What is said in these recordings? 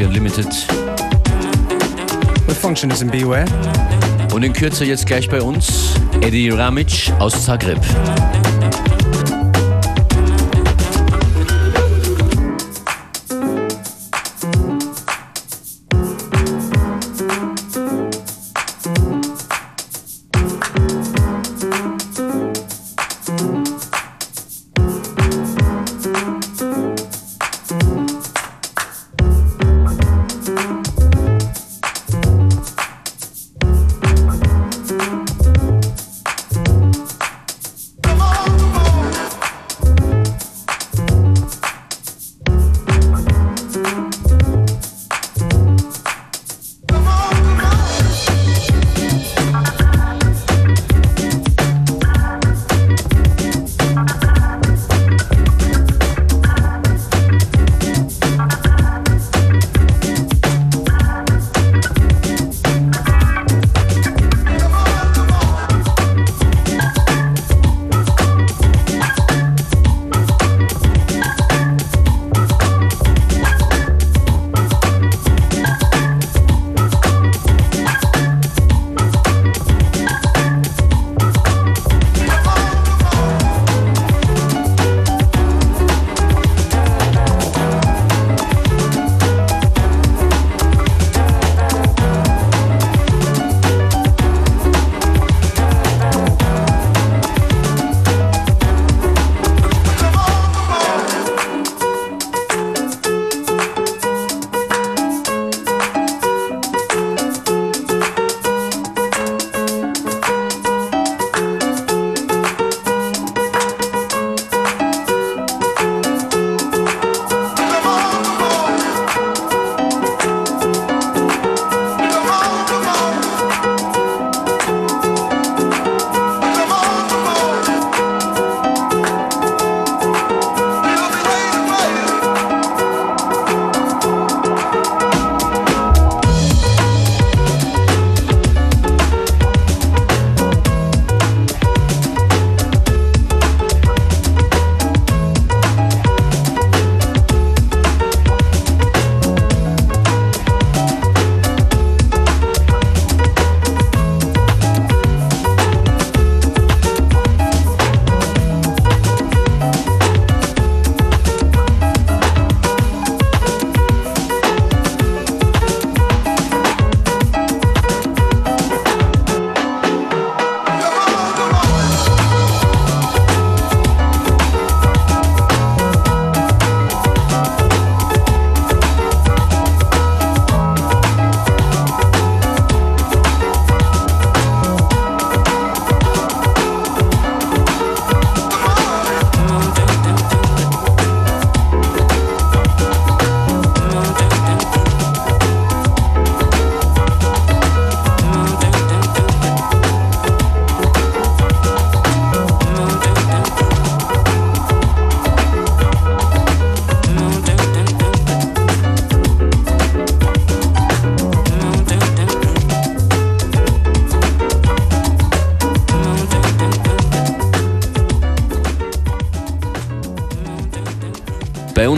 FM4 Unlimited. The function is in Beware. Und in Kürze jetzt gleich bei uns Eddie Ramic aus Zagreb.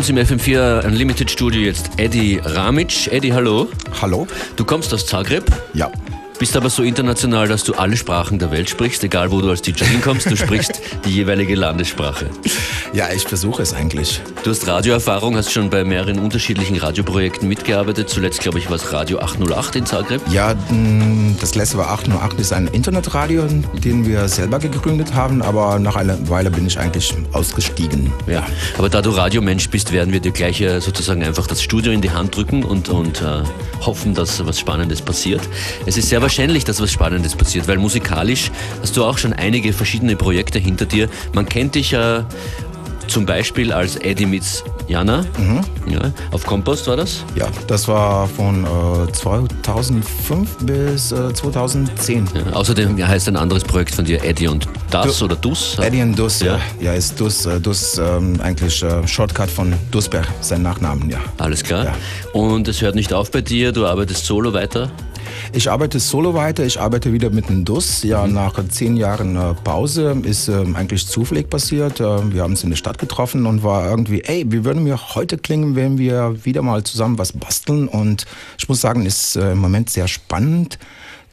Uns im FM4 Unlimited Studio jetzt Eddie Ramic. Eddie, hallo. Hallo. Du kommst aus Zagreb. Ja. Bist aber so international, dass du alle Sprachen der Welt sprichst, egal wo du als DJ hinkommst, du sprichst die jeweilige Landessprache. Ja, ich versuche es eigentlich. Du hast Radioerfahrung, hast schon bei mehreren unterschiedlichen Radioprojekten mitgearbeitet. Zuletzt, glaube ich, war es Radio 808 in Zagreb. Ja, mm, das letzte war 808, ist ein Internetradio, den wir selber gegründet haben, aber nach einer Weile bin ich eigentlich ausgestiegen. Ja, aber da du Radiomensch bist, werden wir dir gleich äh, sozusagen einfach das Studio in die Hand drücken und, und äh, hoffen, dass was Spannendes passiert. Es ist sehr wahrscheinlich, dass was Spannendes passiert, weil musikalisch hast du auch schon einige verschiedene Projekte hinter dir. Man kennt dich äh, zum Beispiel als Eddie Mitz Jana. Mhm. Ja, auf Kompost war das? Ja, das war von äh, 2005 bis äh, 2010. Ja, außerdem heißt ein anderes Projekt von dir Eddie und Das du, oder Dus? Eddie und Dus, ja. Ja, ist Dus, äh, Dus ähm, eigentlich äh, Shortcut von Dusberg, sein Nachnamen, ja. Alles klar. Und es hört nicht auf bei dir, du arbeitest solo weiter? Ich arbeite solo weiter, ich arbeite wieder mit dem DUS. Ja, mhm. nach zehn Jahren äh, Pause ist äh, eigentlich zufällig passiert. Äh, wir haben uns in der Stadt getroffen und war irgendwie, ey, wie würden wir heute klingen, wenn wir wieder mal zusammen was basteln? Und ich muss sagen, ist äh, im Moment sehr spannend.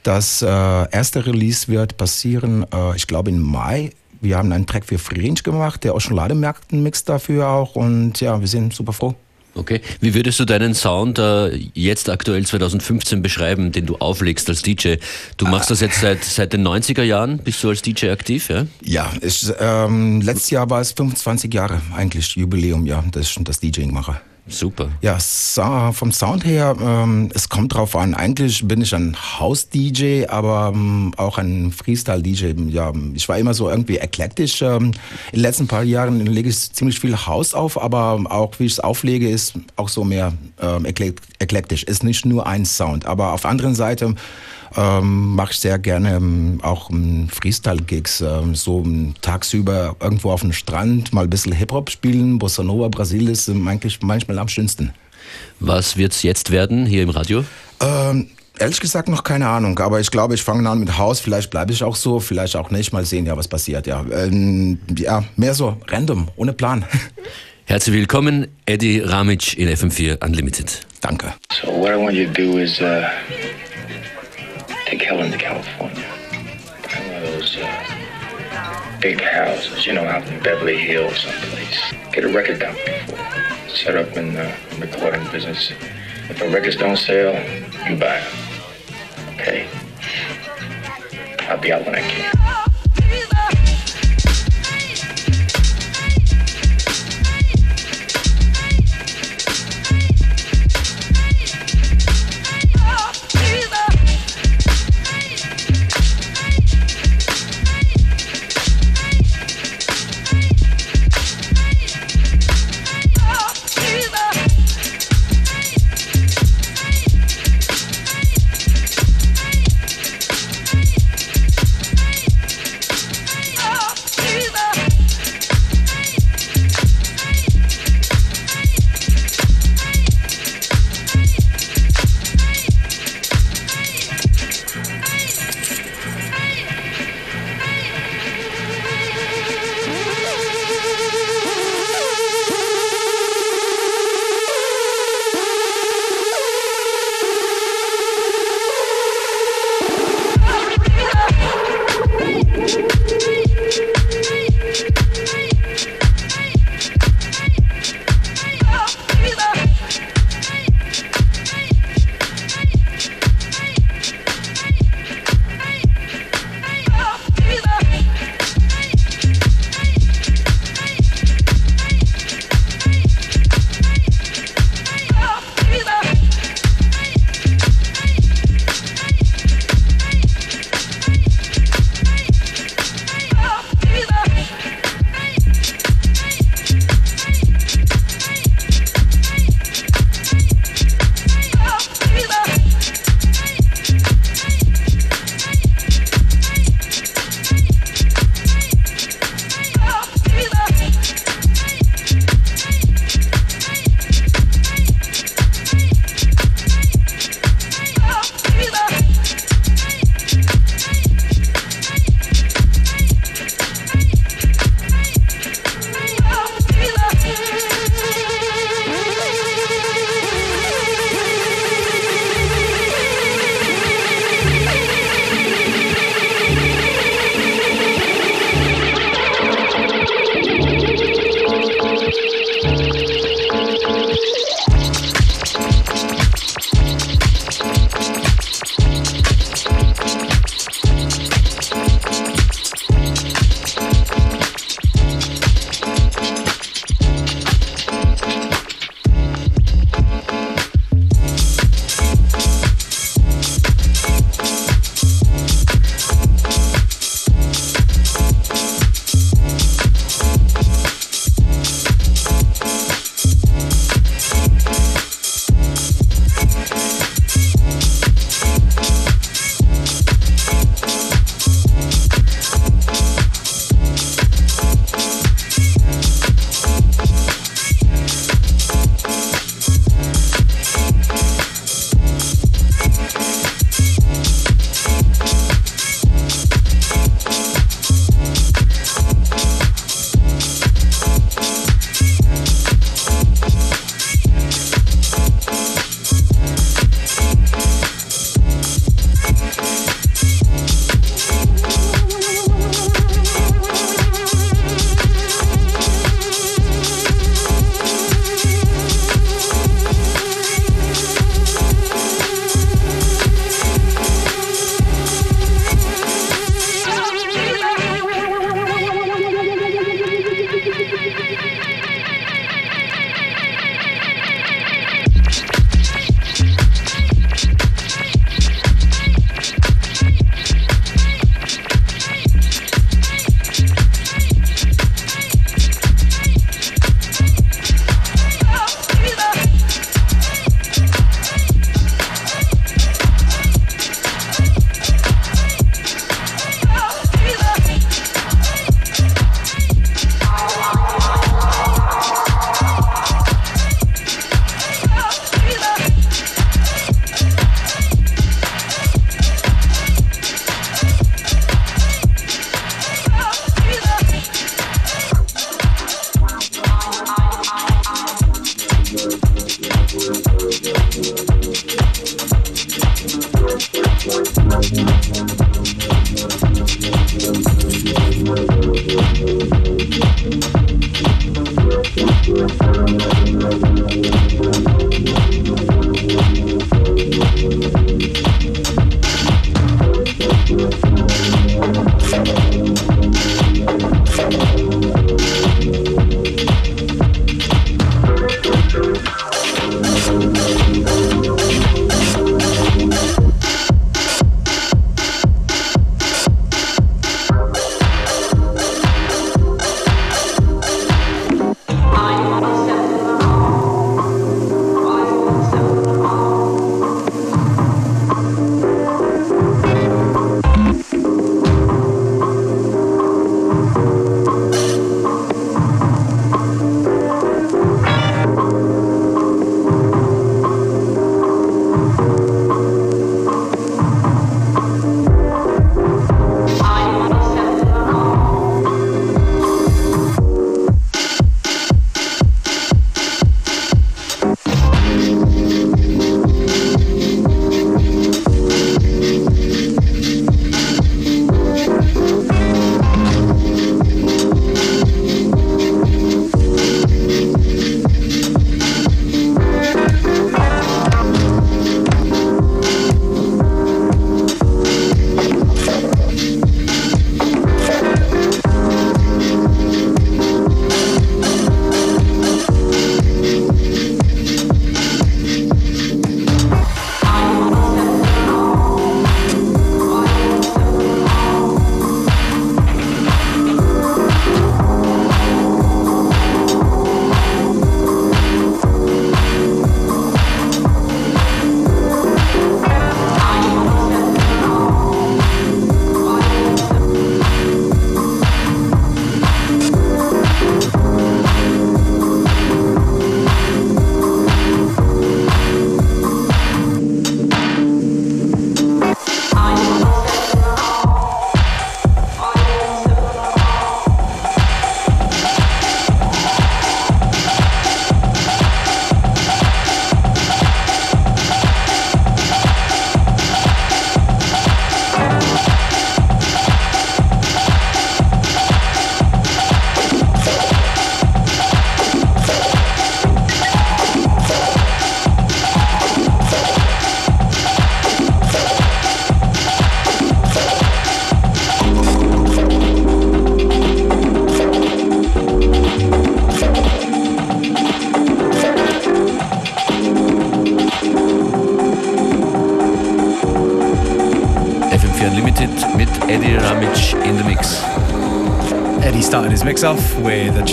Das äh, erste Release wird passieren, äh, ich glaube im Mai. Wir haben einen Track für Fringe gemacht, der auch schon Lademerkt Mix dafür auch. Und ja, wir sind super froh. Okay. Wie würdest du deinen Sound äh, jetzt aktuell 2015 beschreiben, den du auflegst als DJ? Du machst das jetzt seit, seit den 90er Jahren, bist du als DJ aktiv, ja? Ja, ich, ähm, letztes Jahr war es 25 Jahre eigentlich Jubiläum, ja, dass ich das DJing mache. Super. Ja, vom Sound her, ähm, es kommt drauf an. Eigentlich bin ich ein House-DJ, aber ähm, auch ein Freestyle-DJ. Ja, ich war immer so irgendwie eklektisch. Ähm, in den letzten paar Jahren lege ich ziemlich viel House auf, aber auch wie ich es auflege, ist auch so mehr ähm, eklektisch. Ist nicht nur ein Sound. Aber auf der anderen Seite ähm, mache ich sehr gerne ähm, auch ähm, Freestyle-Gigs, ähm, so ähm, tagsüber irgendwo auf dem Strand mal ein bisschen Hip-Hop spielen. Bossa Nova, Brasil ist eigentlich manchmal am schönsten. Was wird es jetzt werden hier im Radio? Ehrlich gesagt noch keine Ahnung, aber ich glaube, ich fange an mit Haus. Vielleicht bleibe ich auch so, vielleicht auch nicht. Mal sehen, ja, was passiert. Ja, ähm, ja mehr so random, ohne Plan. Herzlich willkommen, Eddie Ramic in FM4 Unlimited. Danke. So what I want you to do is uh take Helen to California. Buy one of those uh, big houses, you know, out in Beverly Hills someplace. Get a record company for. Set up in the recording business. If the records don't sell, you buy them. Okay? I'll be out when I can.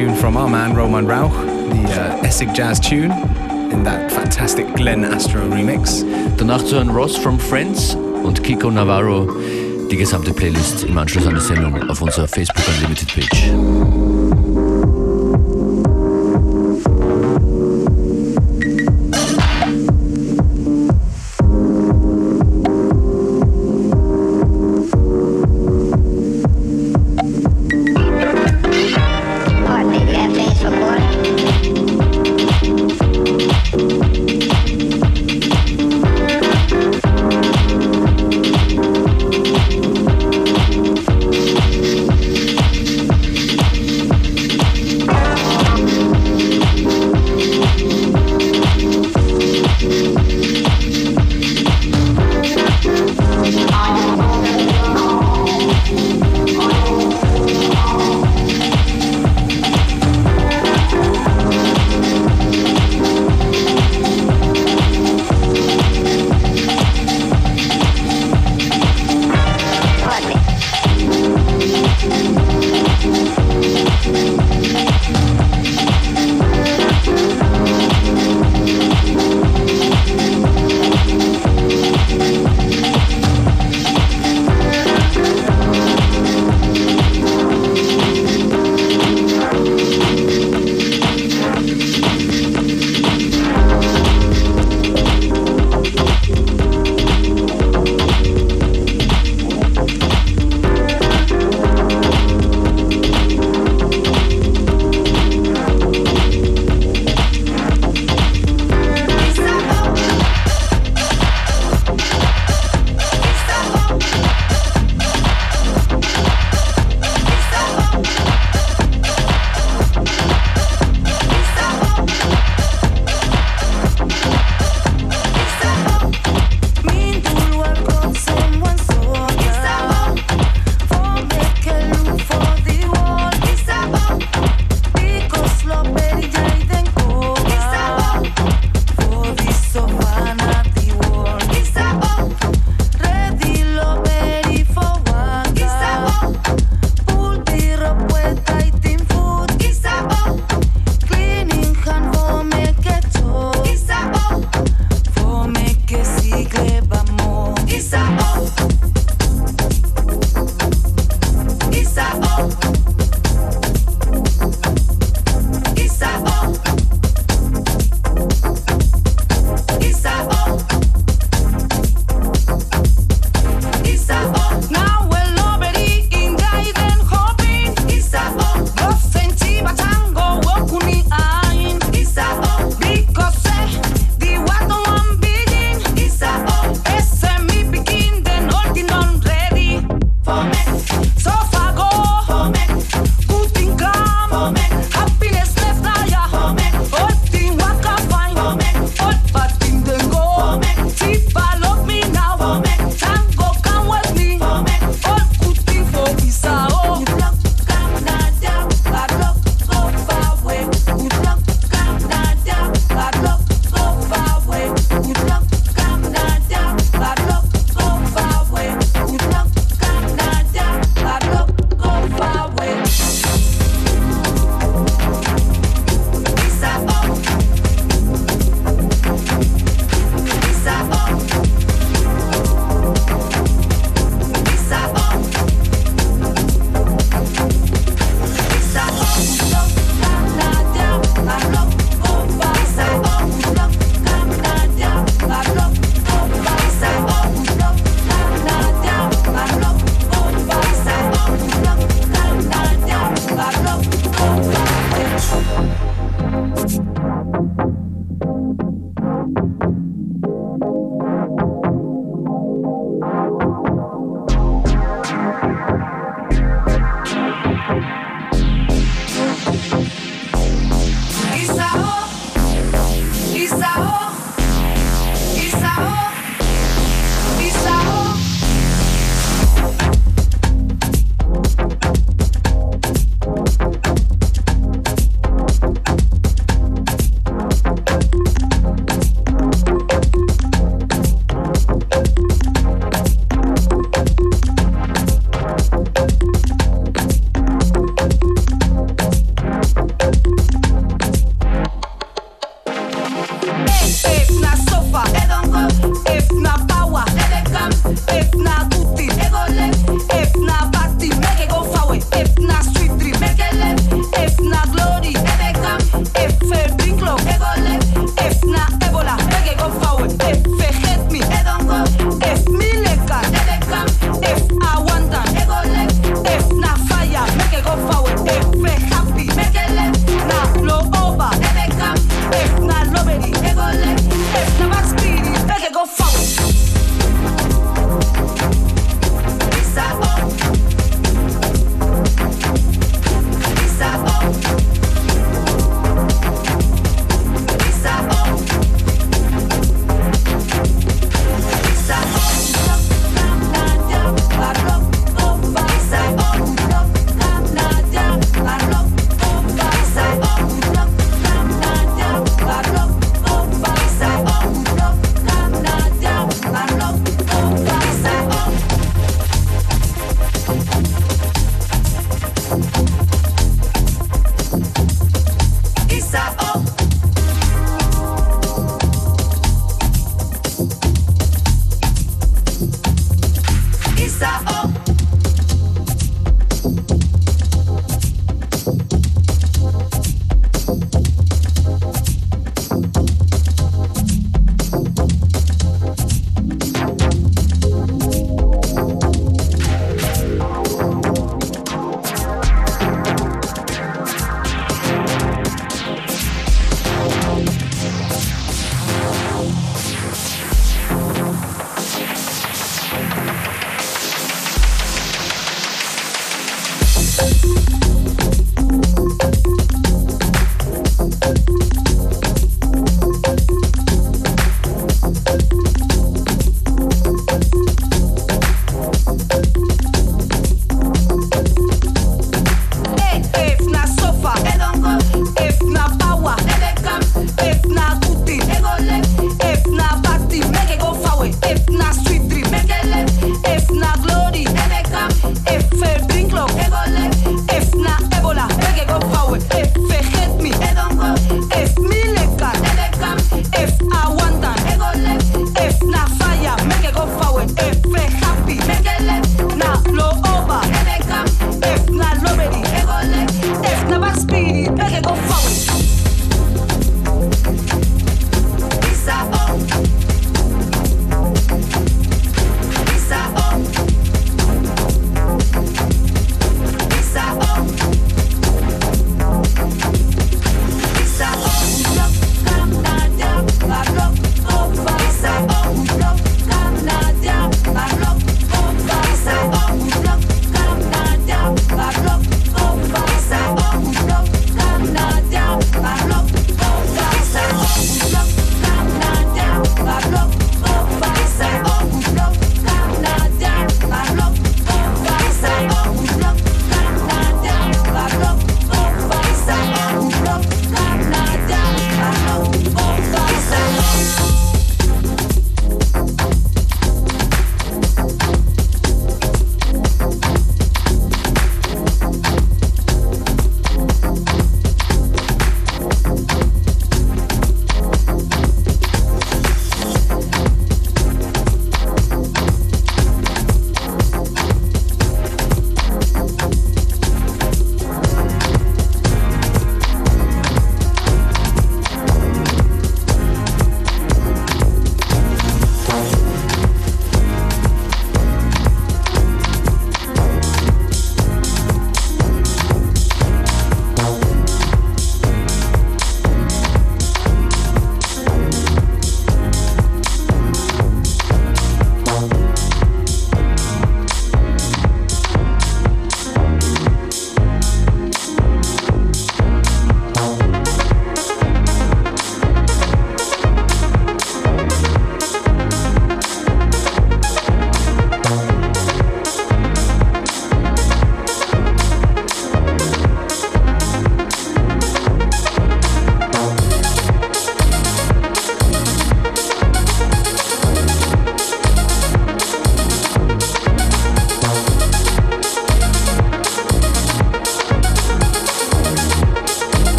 Tune from our man Roman Rauch, the uh, Essig Jazz tune in that fantastic Glenn Astro remix. Danach zu Ross from Friends und Kiko Navarro. Die gesamte Playlist im Anschluss an die Sendung auf unserer Facebook Unlimited Page.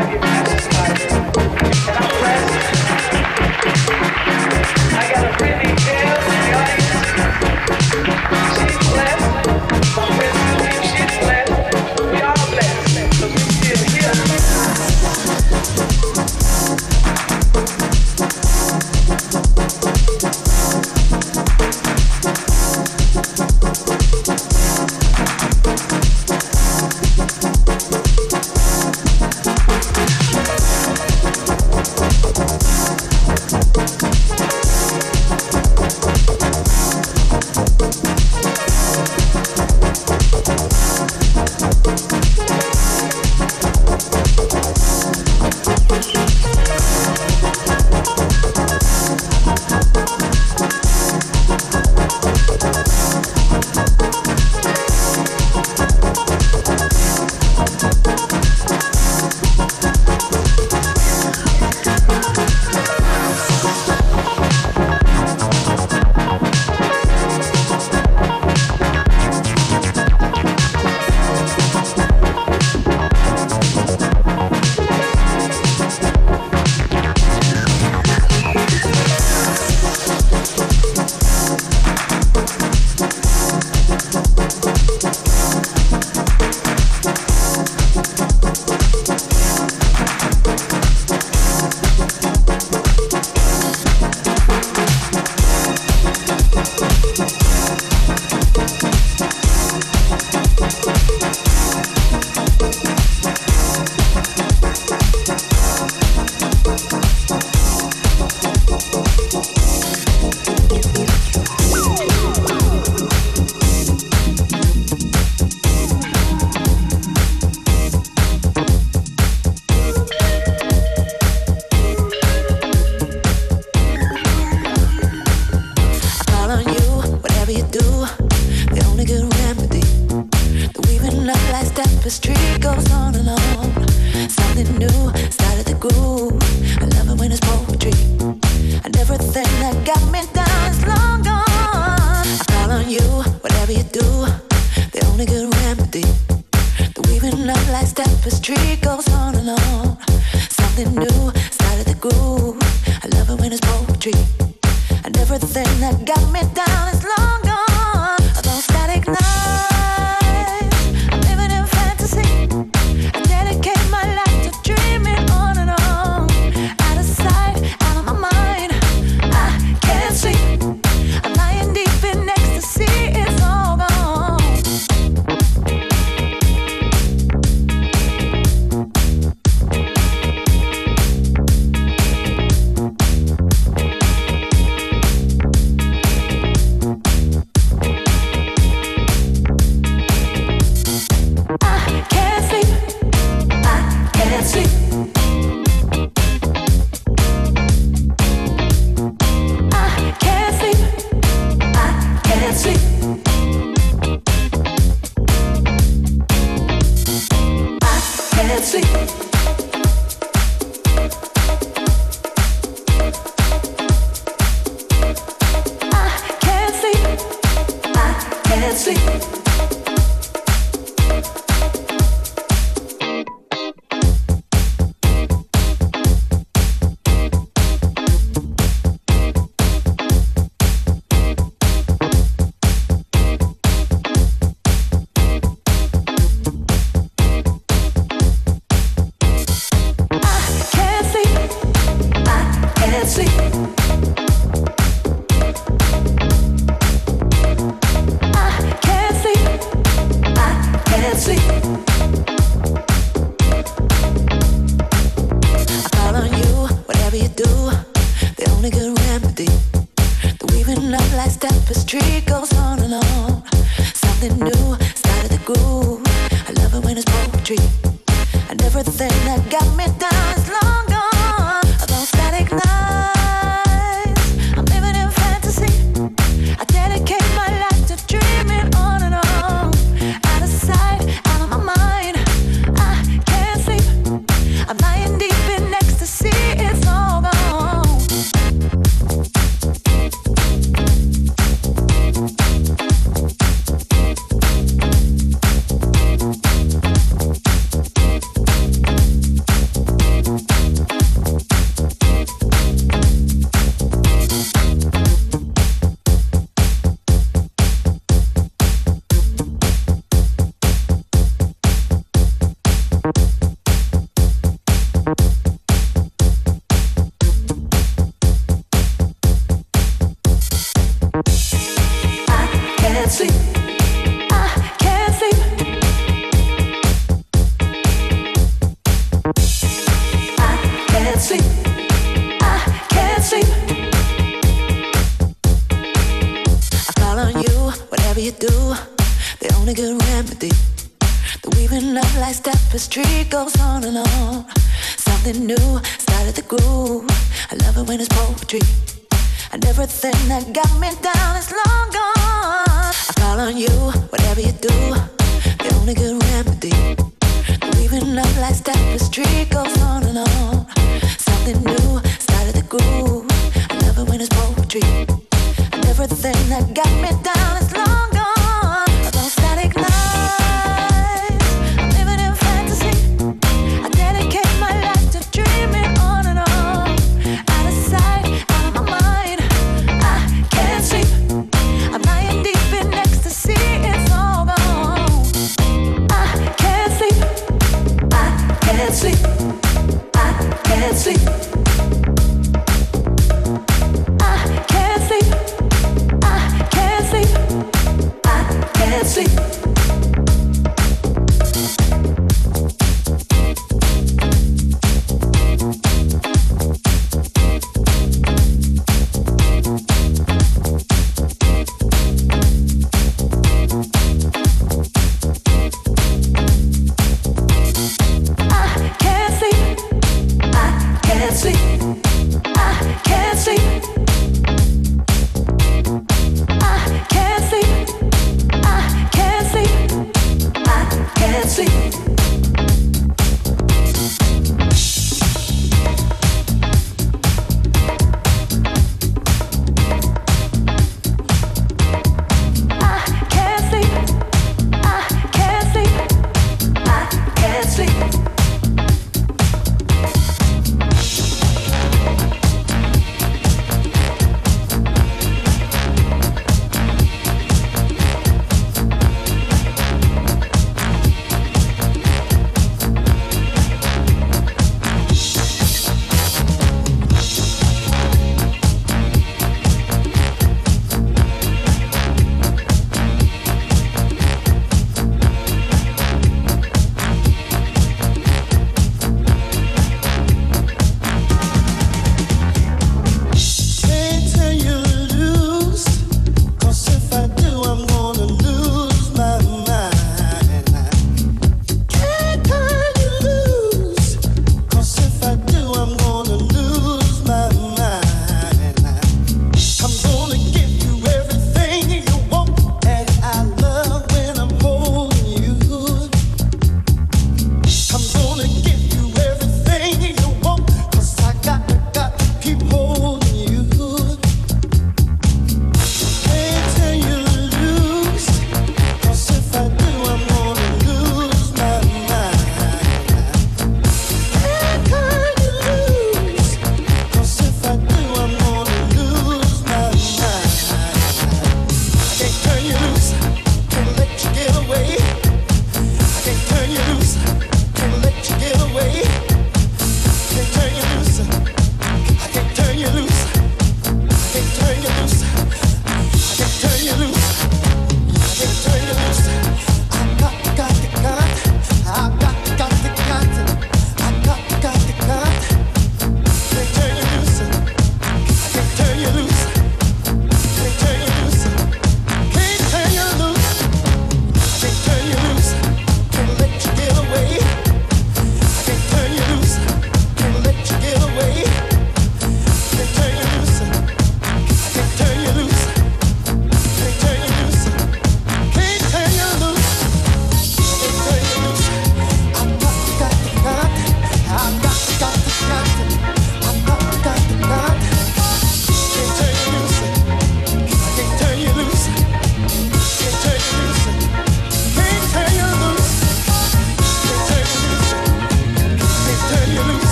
I'm lying deep in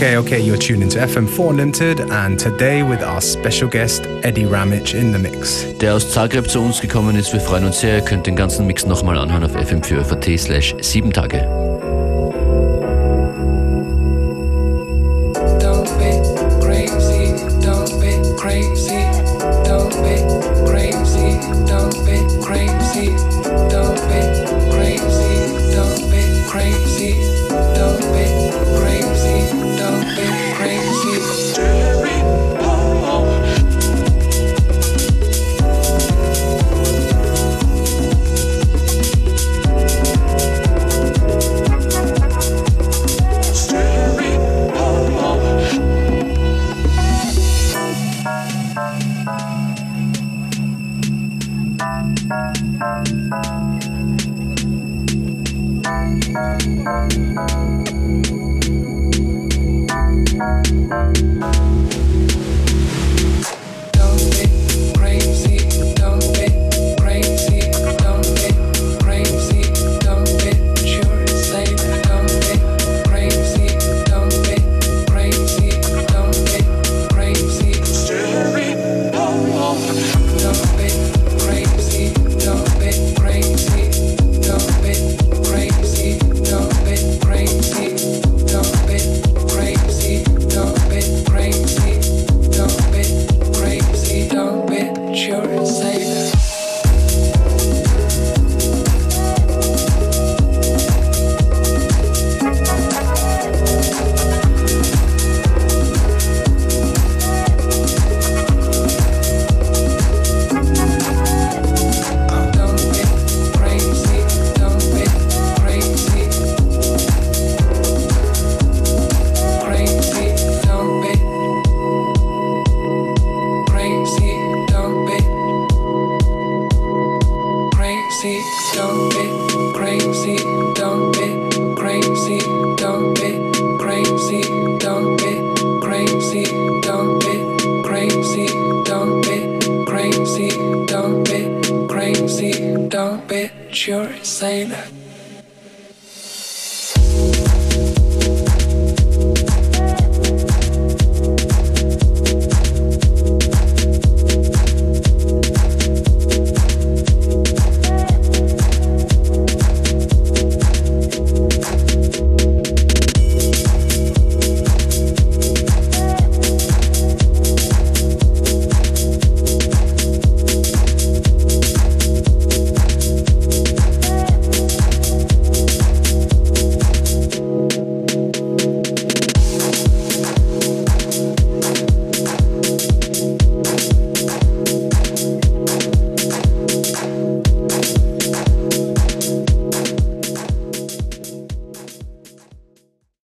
Okay, okay, you're tuned into FM4 Limited and today with our special guest Eddie Ramage in the mix. Der aus Zagreb zu uns gekommen ist, wir freuen uns sehr. Ihr könnt den ganzen Mix nochmal anhören auf fm4.at slash 7 Tage.